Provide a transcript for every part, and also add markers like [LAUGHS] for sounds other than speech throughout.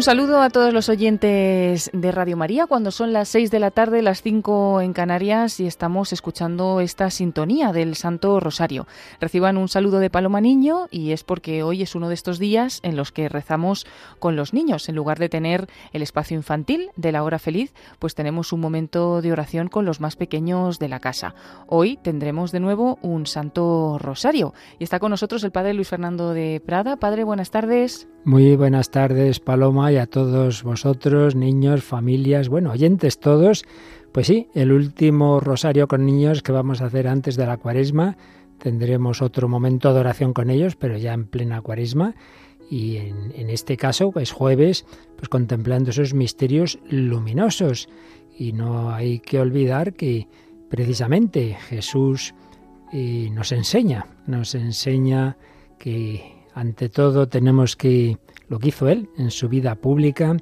Un saludo a todos los oyentes de Radio María cuando son las 6 de la tarde, las 5 en Canarias y estamos escuchando esta sintonía del Santo Rosario. Reciban un saludo de Paloma Niño y es porque hoy es uno de estos días en los que rezamos con los niños. En lugar de tener el espacio infantil de la hora feliz, pues tenemos un momento de oración con los más pequeños de la casa. Hoy tendremos de nuevo un Santo Rosario y está con nosotros el Padre Luis Fernando de Prada. Padre, buenas tardes. Muy buenas tardes, Paloma, y a todos vosotros, niños, familias, bueno, oyentes todos. Pues sí, el último rosario con niños que vamos a hacer antes de la cuaresma. Tendremos otro momento de oración con ellos, pero ya en plena cuaresma. Y en, en este caso, pues jueves, pues contemplando esos misterios luminosos. Y no hay que olvidar que precisamente Jesús eh, nos enseña, nos enseña que ante todo tenemos que, lo que hizo él en su vida pública,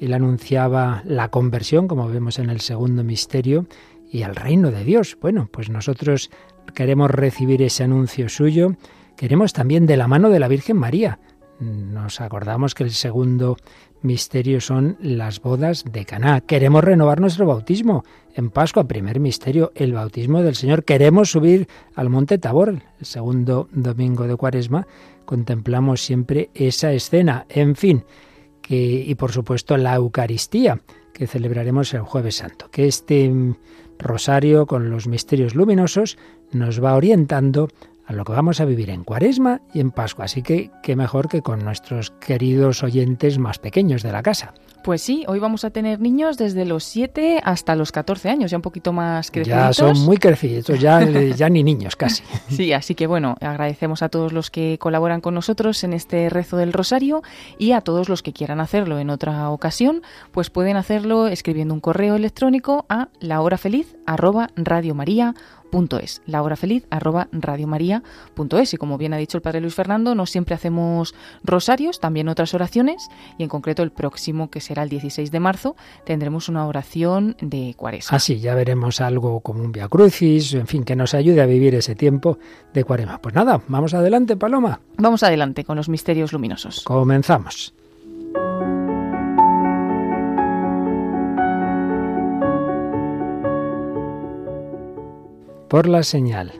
él anunciaba la conversión, como vemos en el segundo misterio, y el reino de Dios. Bueno, pues nosotros queremos recibir ese anuncio suyo, queremos también de la mano de la Virgen María. Nos acordamos que el segundo misterio son las bodas de Caná. Queremos renovar nuestro bautismo en Pascua, primer misterio, el bautismo del Señor. Queremos subir al monte Tabor, el segundo domingo de Cuaresma. Contemplamos siempre esa escena. En fin, que, y por supuesto la Eucaristía, que celebraremos el jueves santo. Que este rosario con los misterios luminosos nos va orientando a lo que vamos a vivir en Cuaresma y en Pascua. Así que qué mejor que con nuestros queridos oyentes más pequeños de la casa. Pues sí, hoy vamos a tener niños desde los 7 hasta los 14 años, ya un poquito más crecidos. Ya son muy crecidos, ya, [LAUGHS] ya ni niños casi. [LAUGHS] Sí, así que bueno, agradecemos a todos los que colaboran con nosotros en este rezo del rosario y a todos los que quieran hacerlo en otra ocasión, pues pueden hacerlo escribiendo un correo electrónico a lahorafeliz@radiomaria es la hora feliz arroba radiomaria.es y como bien ha dicho el padre Luis Fernando no siempre hacemos rosarios también otras oraciones y en concreto el próximo que será el 16 de marzo tendremos una oración de cuaresma. Así ya veremos algo como un Via Crucis en fin que nos ayude a vivir ese tiempo de cuaresma. Pues nada vamos adelante Paloma. Vamos adelante con los misterios luminosos. Comenzamos. Por la señal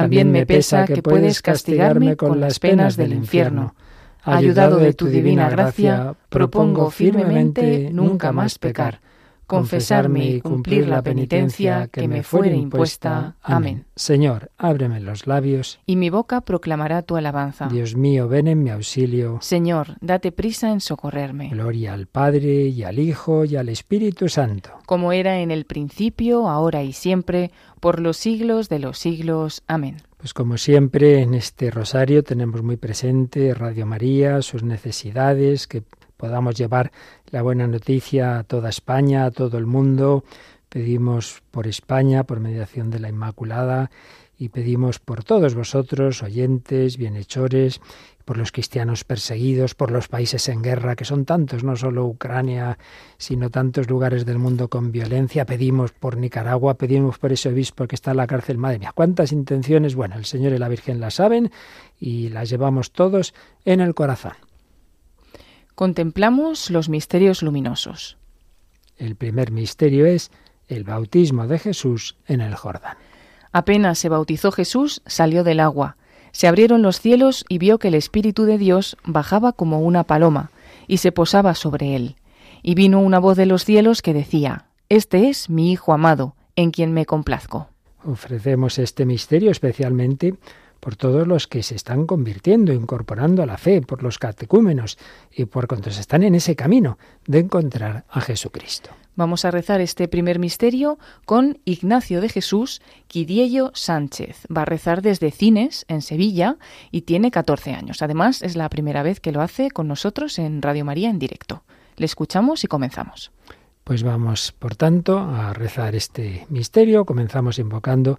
también me pesa que puedes castigarme con las penas del infierno. Ayudado de tu divina gracia, propongo firmemente nunca más pecar confesarme y cumplir la penitencia que me fuere impuesta. Amén. Señor, ábreme los labios. Y mi boca proclamará tu alabanza. Dios mío, ven en mi auxilio. Señor, date prisa en socorrerme. Gloria al Padre y al Hijo y al Espíritu Santo. Como era en el principio, ahora y siempre, por los siglos de los siglos. Amén. Pues como siempre en este rosario tenemos muy presente Radio María, sus necesidades, que podamos llevar la buena noticia a toda España, a todo el mundo. Pedimos por España, por mediación de la Inmaculada, y pedimos por todos vosotros, oyentes, bienhechores, por los cristianos perseguidos, por los países en guerra, que son tantos, no solo Ucrania, sino tantos lugares del mundo con violencia. Pedimos por Nicaragua, pedimos por ese obispo que está en la cárcel. Madre mía, cuántas intenciones. Bueno, el Señor y la Virgen las saben y las llevamos todos en el corazón contemplamos los misterios luminosos. El primer misterio es el bautismo de Jesús en el Jordán. Apenas se bautizó Jesús, salió del agua. Se abrieron los cielos y vio que el Espíritu de Dios bajaba como una paloma y se posaba sobre él. Y vino una voz de los cielos que decía, Este es mi Hijo amado, en quien me complazco. Ofrecemos este misterio especialmente por todos los que se están convirtiendo, incorporando a la fe, por los catecúmenos y por cuantos están en ese camino de encontrar a Jesucristo. Vamos a rezar este primer misterio con Ignacio de Jesús Quidiello Sánchez. Va a rezar desde Cines, en Sevilla, y tiene 14 años. Además, es la primera vez que lo hace con nosotros en Radio María en directo. Le escuchamos y comenzamos. Pues vamos, por tanto, a rezar este misterio. Comenzamos invocando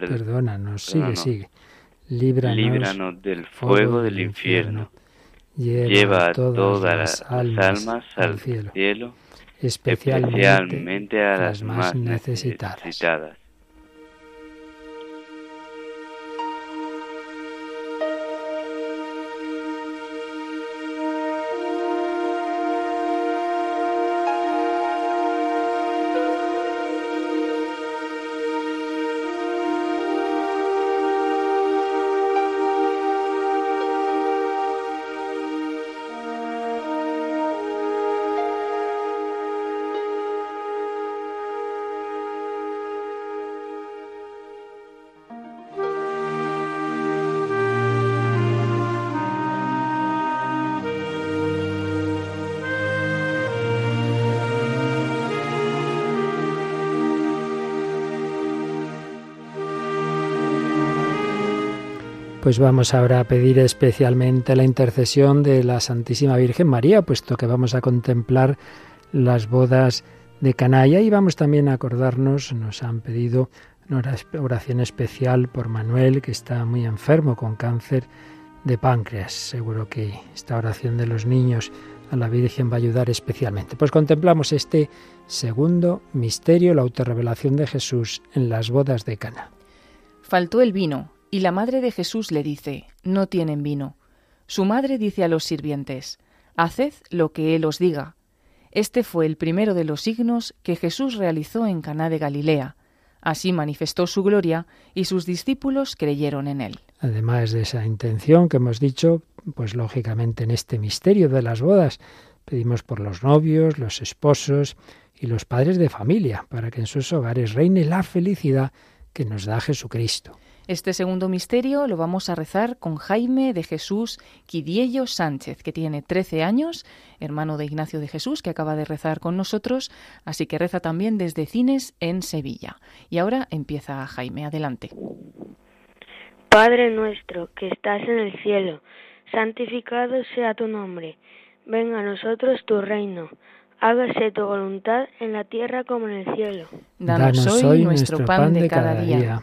perdónanos, sigue, sigue. Líbranos, del fuego del infierno. Lleva, a todas, las almas, al cielo, especialmente, a las más necesitadas. Pues vamos ahora a pedir especialmente la intercesión de la Santísima Virgen María, puesto que vamos a contemplar las bodas de Canalla y vamos también a acordarnos, nos han pedido una oración especial por Manuel, que está muy enfermo con cáncer de páncreas. Seguro que esta oración de los niños a la Virgen va a ayudar especialmente. Pues contemplamos este segundo misterio, la autorrevelación de Jesús en las bodas de Cana. Faltó el vino y la madre de Jesús le dice, no tienen vino. Su madre dice a los sirvientes, Haced lo que él os diga. Este fue el primero de los signos que Jesús realizó en Caná de Galilea. Así manifestó su gloria y sus discípulos creyeron en él. Además de esa intención que hemos dicho, pues lógicamente en este misterio de las bodas pedimos por los novios, los esposos y los padres de familia, para que en sus hogares reine la felicidad que nos da Jesucristo. Este segundo misterio lo vamos a rezar con Jaime de Jesús Quidiello Sánchez, que tiene 13 años, hermano de Ignacio de Jesús, que acaba de rezar con nosotros, así que reza también desde Cines en Sevilla. Y ahora empieza Jaime, adelante. Padre nuestro que estás en el cielo, santificado sea tu nombre, venga a nosotros tu reino hágase tu voluntad en la tierra como en el cielo. Danos hoy nuestro pan de cada día.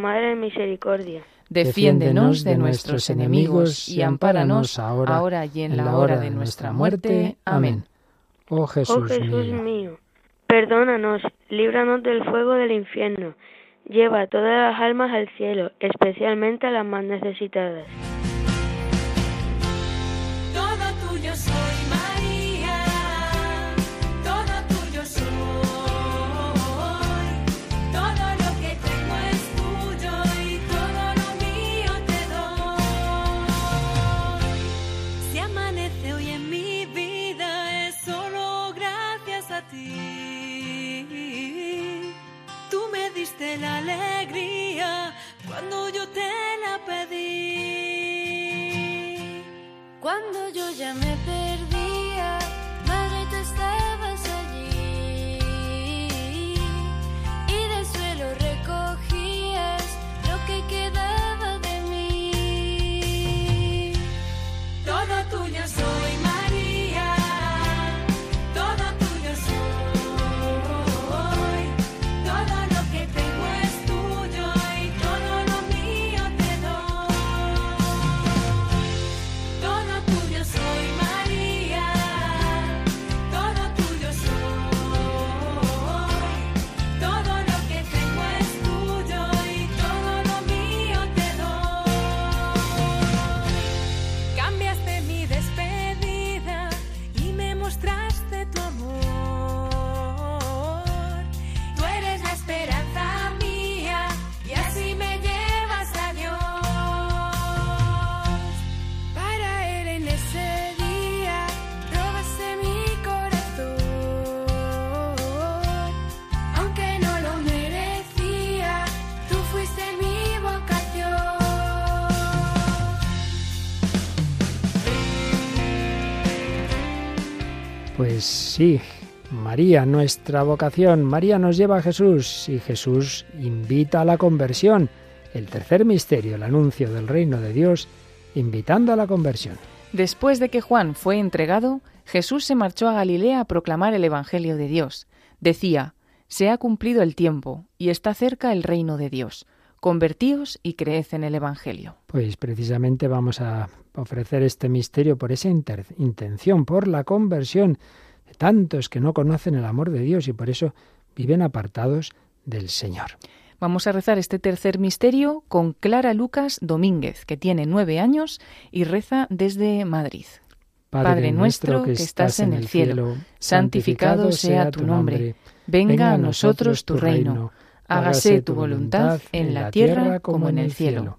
Madre de misericordia. Defiéndenos de nuestros enemigos y ampáranos ahora y en la hora de nuestra muerte. Amén. Oh Jesús, oh Jesús mío. mío, perdónanos, líbranos del fuego del infierno, lleva todas las almas al cielo, especialmente a las más necesitadas. Sí, María, nuestra vocación. María nos lleva a Jesús y Jesús invita a la conversión. El tercer misterio, el anuncio del reino de Dios, invitando a la conversión. Después de que Juan fue entregado, Jesús se marchó a Galilea a proclamar el Evangelio de Dios. Decía, Se ha cumplido el tiempo, y está cerca el reino de Dios. Convertíos y creed en el Evangelio. Pues precisamente vamos a ofrecer este misterio por esa intención, por la conversión tantos que no conocen el amor de Dios y por eso viven apartados del Señor. Vamos a rezar este tercer misterio con Clara Lucas Domínguez, que tiene nueve años y reza desde Madrid. Padre nuestro que estás en el cielo, santificado sea tu nombre. Venga a nosotros tu reino. Hágase tu voluntad en la tierra como en el cielo.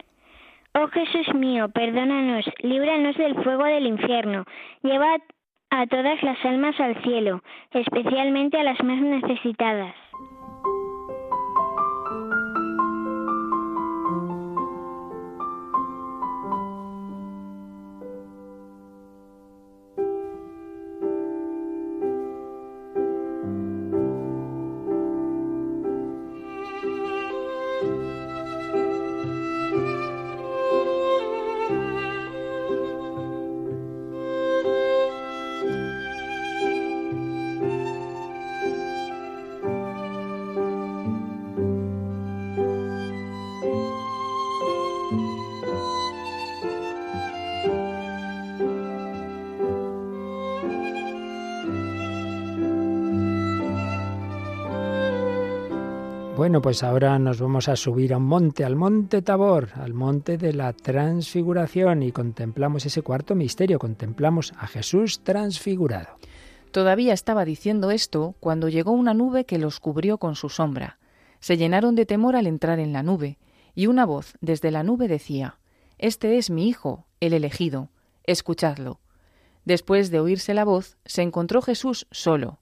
Oh Jesús mío, perdónanos, líbranos del fuego del infierno, lleva a todas las almas al cielo, especialmente a las más necesitadas. Bueno, pues ahora nos vamos a subir a un monte, al monte Tabor, al monte de la transfiguración y contemplamos ese cuarto misterio, contemplamos a Jesús transfigurado. Todavía estaba diciendo esto cuando llegó una nube que los cubrió con su sombra. Se llenaron de temor al entrar en la nube, y una voz desde la nube decía, Este es mi Hijo, el elegido, escuchadlo. Después de oírse la voz, se encontró Jesús solo.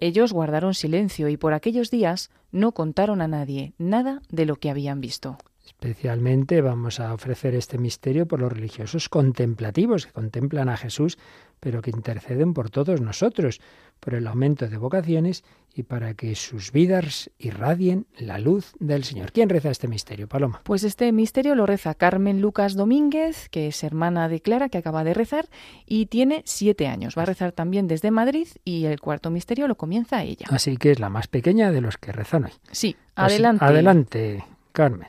Ellos guardaron silencio y por aquellos días no contaron a nadie nada de lo que habían visto. Especialmente vamos a ofrecer este misterio por los religiosos contemplativos que contemplan a Jesús, pero que interceden por todos nosotros, por el aumento de vocaciones y para que sus vidas irradien la luz del Señor. ¿Quién reza este misterio, Paloma? Pues este misterio lo reza Carmen Lucas Domínguez, que es hermana de Clara, que acaba de rezar, y tiene siete años. Va a rezar también desde Madrid y el cuarto misterio lo comienza ella. Así que es la más pequeña de los que rezan hoy. Sí, Pues adelante. Adelante, Carmen.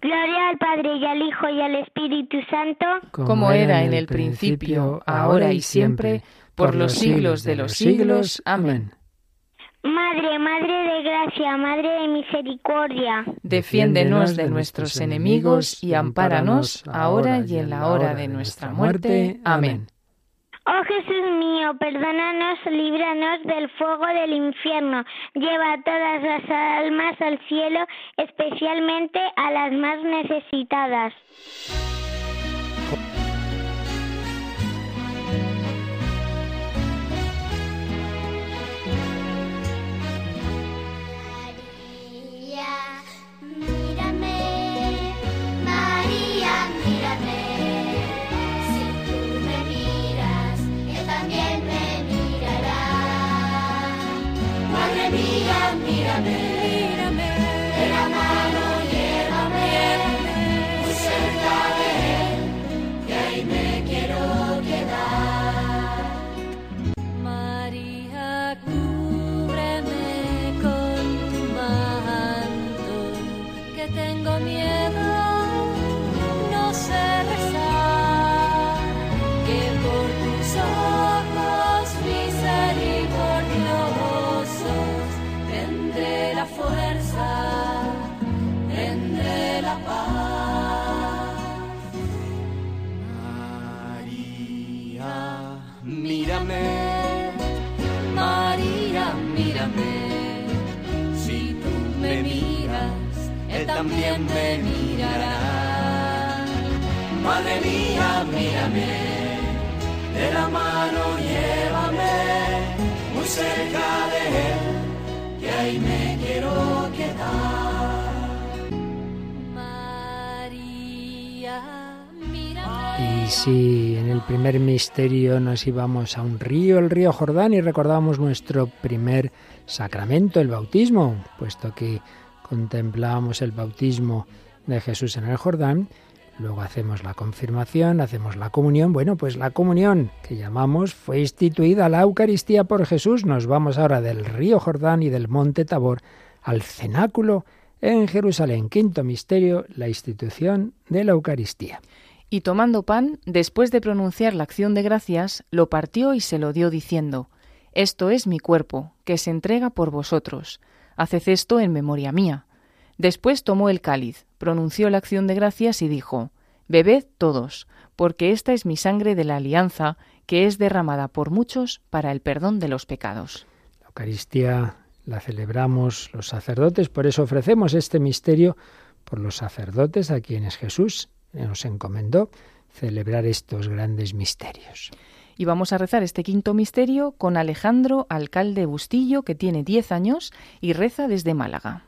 Gloria al Padre y al Hijo y al Espíritu Santo, como era en el principio, ahora y siempre, por los siglos de los siglos. Amén. Madre, Madre de gracia, Madre de misericordia, defiéndenos de nuestros enemigos y ampáranos ahora y en la hora de nuestra muerte. Amén. Oh Jesús mío, perdónanos, líbranos del fuego del infierno, lleva a todas las almas al cielo, especialmente a las más necesitadas. admirarei. Nos íbamos a un río, el río Jordán, y recordábamos nuestro primer sacramento, el bautismo, puesto que contemplábamos el bautismo de Jesús en el Jordán, luego hacemos la confirmación, hacemos la comunión. Bueno, pues la comunión que llamamos fue instituida la Eucaristía por Jesús. Nos vamos ahora del río Jordán y del monte Tabor al cenáculo en Jerusalén. Quinto misterio, la institución de la Eucaristía. Y tomando pan, después de pronunciar la acción de gracias, lo partió y se lo dio diciendo, Esto es mi cuerpo, que se entrega por vosotros. Haced esto en memoria mía. Después tomó el cáliz, pronunció la acción de gracias y dijo, Bebed todos, porque esta es mi sangre de la alianza, que es derramada por muchos para el perdón de los pecados. La Eucaristía la celebramos los sacerdotes, por eso ofrecemos este misterio por los sacerdotes a quienes Jesús nos encomendó celebrar estos grandes misterios. Y vamos a rezar este quinto misterio con Alejandro, alcalde Bustillo, que tiene diez años y reza desde Málaga.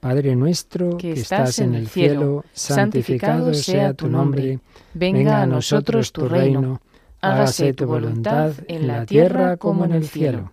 Padre nuestro que, estás en el cielo, santificado sea tu nombre, venga a nosotros tu reino, hágase tu voluntad en la tierra como en el cielo.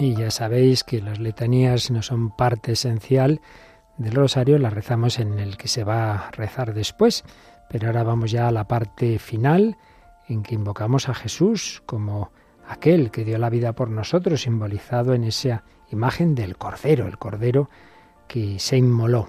Y ya sabéis que las letanías no son parte esencial del rosario, las rezamos en el que se va a rezar después. Pero ahora vamos ya a la parte final en que invocamos a Jesús como aquel que dio la vida por nosotros, simbolizado en esa imagen del Cordero, el Cordero que se inmoló.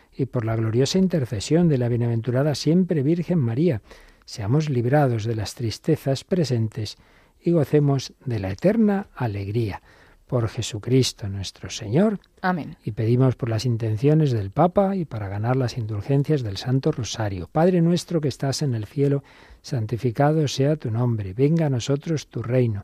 y por la gloriosa intercesión de la bienaventurada siempre Virgen María, seamos librados de las tristezas presentes y gocemos de la eterna alegría. Por Jesucristo nuestro Señor. Amén. Y pedimos por las intenciones del Papa y para ganar las indulgencias del Santo Rosario. Padre nuestro que estás en el cielo, santificado sea tu nombre. Venga a nosotros tu reino.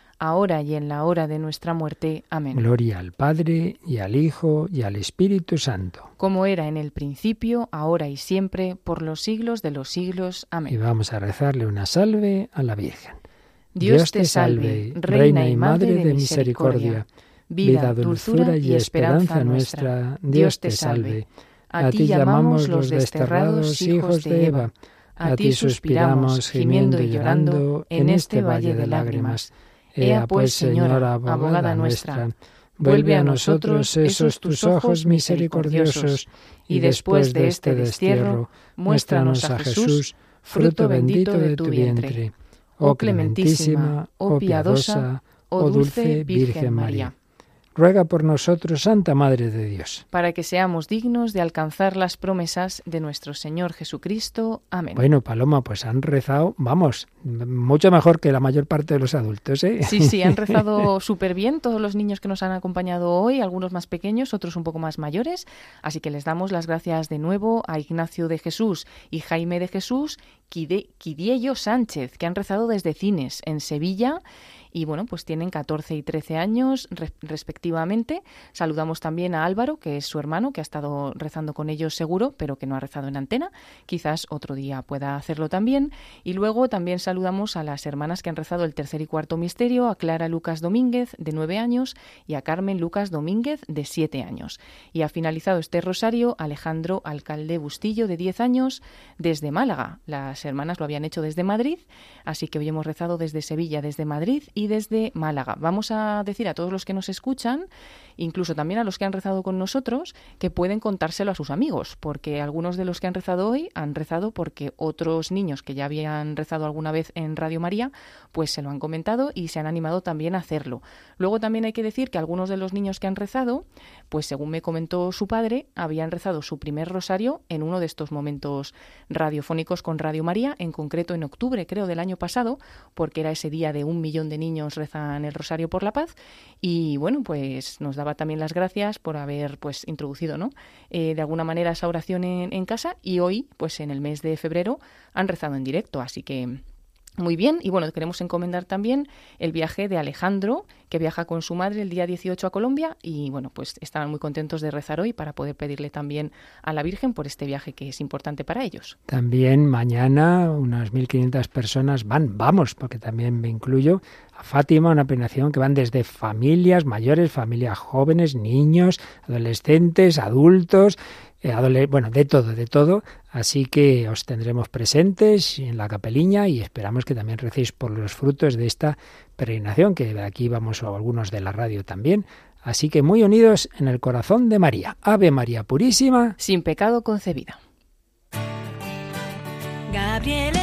ahora y en la hora de nuestra muerte. Amén. Gloria al Padre, y al Hijo, y al Espíritu Santo. Como era en el principio, ahora y siempre, por los siglos de los siglos. Amén. Y vamos a rezarle una salve a la Virgen. Dios, te salve, Reina y Madre de misericordia, vida, dulzura y esperanza nuestra. Dios te salve. A ti llamamos los desterrados hijos de Eva. A ti suspiramos, gimiendo y llorando, en este valle de lágrimas. Ea pues, Señora, abogada nuestra, vuelve a nosotros esos tus ojos misericordiosos, y después de este destierro, muéstranos a Jesús, fruto bendito de tu vientre. Oh clementísima, oh piadosa, oh dulce Virgen María ruega por nosotros, Santa Madre de Dios. Para que seamos dignos de alcanzar las promesas de nuestro Señor Jesucristo. Amén. Bueno, Paloma, pues han rezado, vamos, mucho mejor que la mayor parte de los adultos, ¿eh? Sí, sí, han [LAUGHS] rezado súper bien todos los niños que nos han acompañado hoy, algunos más pequeños, otros un poco más mayores. Así que les damos las gracias de nuevo a Ignacio de Jesús y Jaime de Jesús, Quidiello Sánchez, que han rezado desde Cines, en Sevilla y bueno, pues tienen 14 y 13 años respectivamente. Saludamos también a Álvaro, que es su hermano, que ha estado rezando con ellos seguro, pero que no ha rezado en antena. Quizás otro día pueda hacerlo también. Y luego también saludamos a las hermanas que han rezado el tercer y cuarto misterio, a Clara Lucas Domínguez, de 9 años, y a Carmen Lucas Domínguez, de 7 años. Y ha finalizado este rosario Alejandro Alcalde Bustillo, de 10 años, desde Málaga. Las hermanas lo habían hecho desde Madrid, así que hoy hemos rezado desde Sevilla, desde Madrid desde Málaga. Vamos a decir a todos los que nos escuchan, incluso también a los que han rezado con nosotros, que pueden contárselo a sus amigos, porque algunos de los que han rezado hoy han rezado porque otros niños que ya habían rezado alguna vez en Radio María, pues se lo han comentado y se han animado también a hacerlo. Luego también hay que decir que algunos de los niños que han rezado, pues según me comentó su padre, habían rezado su primer rosario en uno de estos momentos radiofónicos con Radio María, en concreto en octubre, creo, del año pasado, porque era ese día de un millón de niños niños rezan el Rosario por la Paz y bueno, pues nos daba también las gracias por haber pues introducido, ¿no? Eh, de alguna manera esa oración en, en casa y hoy, pues en el mes de febrero, han rezado en directo, así que muy bien, y bueno, queremos encomendar también el viaje de Alejandro, que viaja con su madre el día 18 a Colombia, y bueno, pues estaban muy contentos de rezar hoy para poder pedirle también a la Virgen por este viaje que es importante para ellos. También mañana unas 1.500 personas van, vamos, porque también me incluyo, a Fátima, una peregrinación que van desde familias mayores, familias jóvenes, niños, adolescentes, adultos, bueno, de todo, de todo. Así que os tendremos presentes en la capeliña y esperamos que también recéis por los frutos de esta peregrinación, que de aquí vamos a algunos de la radio también. Así que muy unidos en el corazón de María. Ave María Purísima. Sin pecado concebida. Gabriel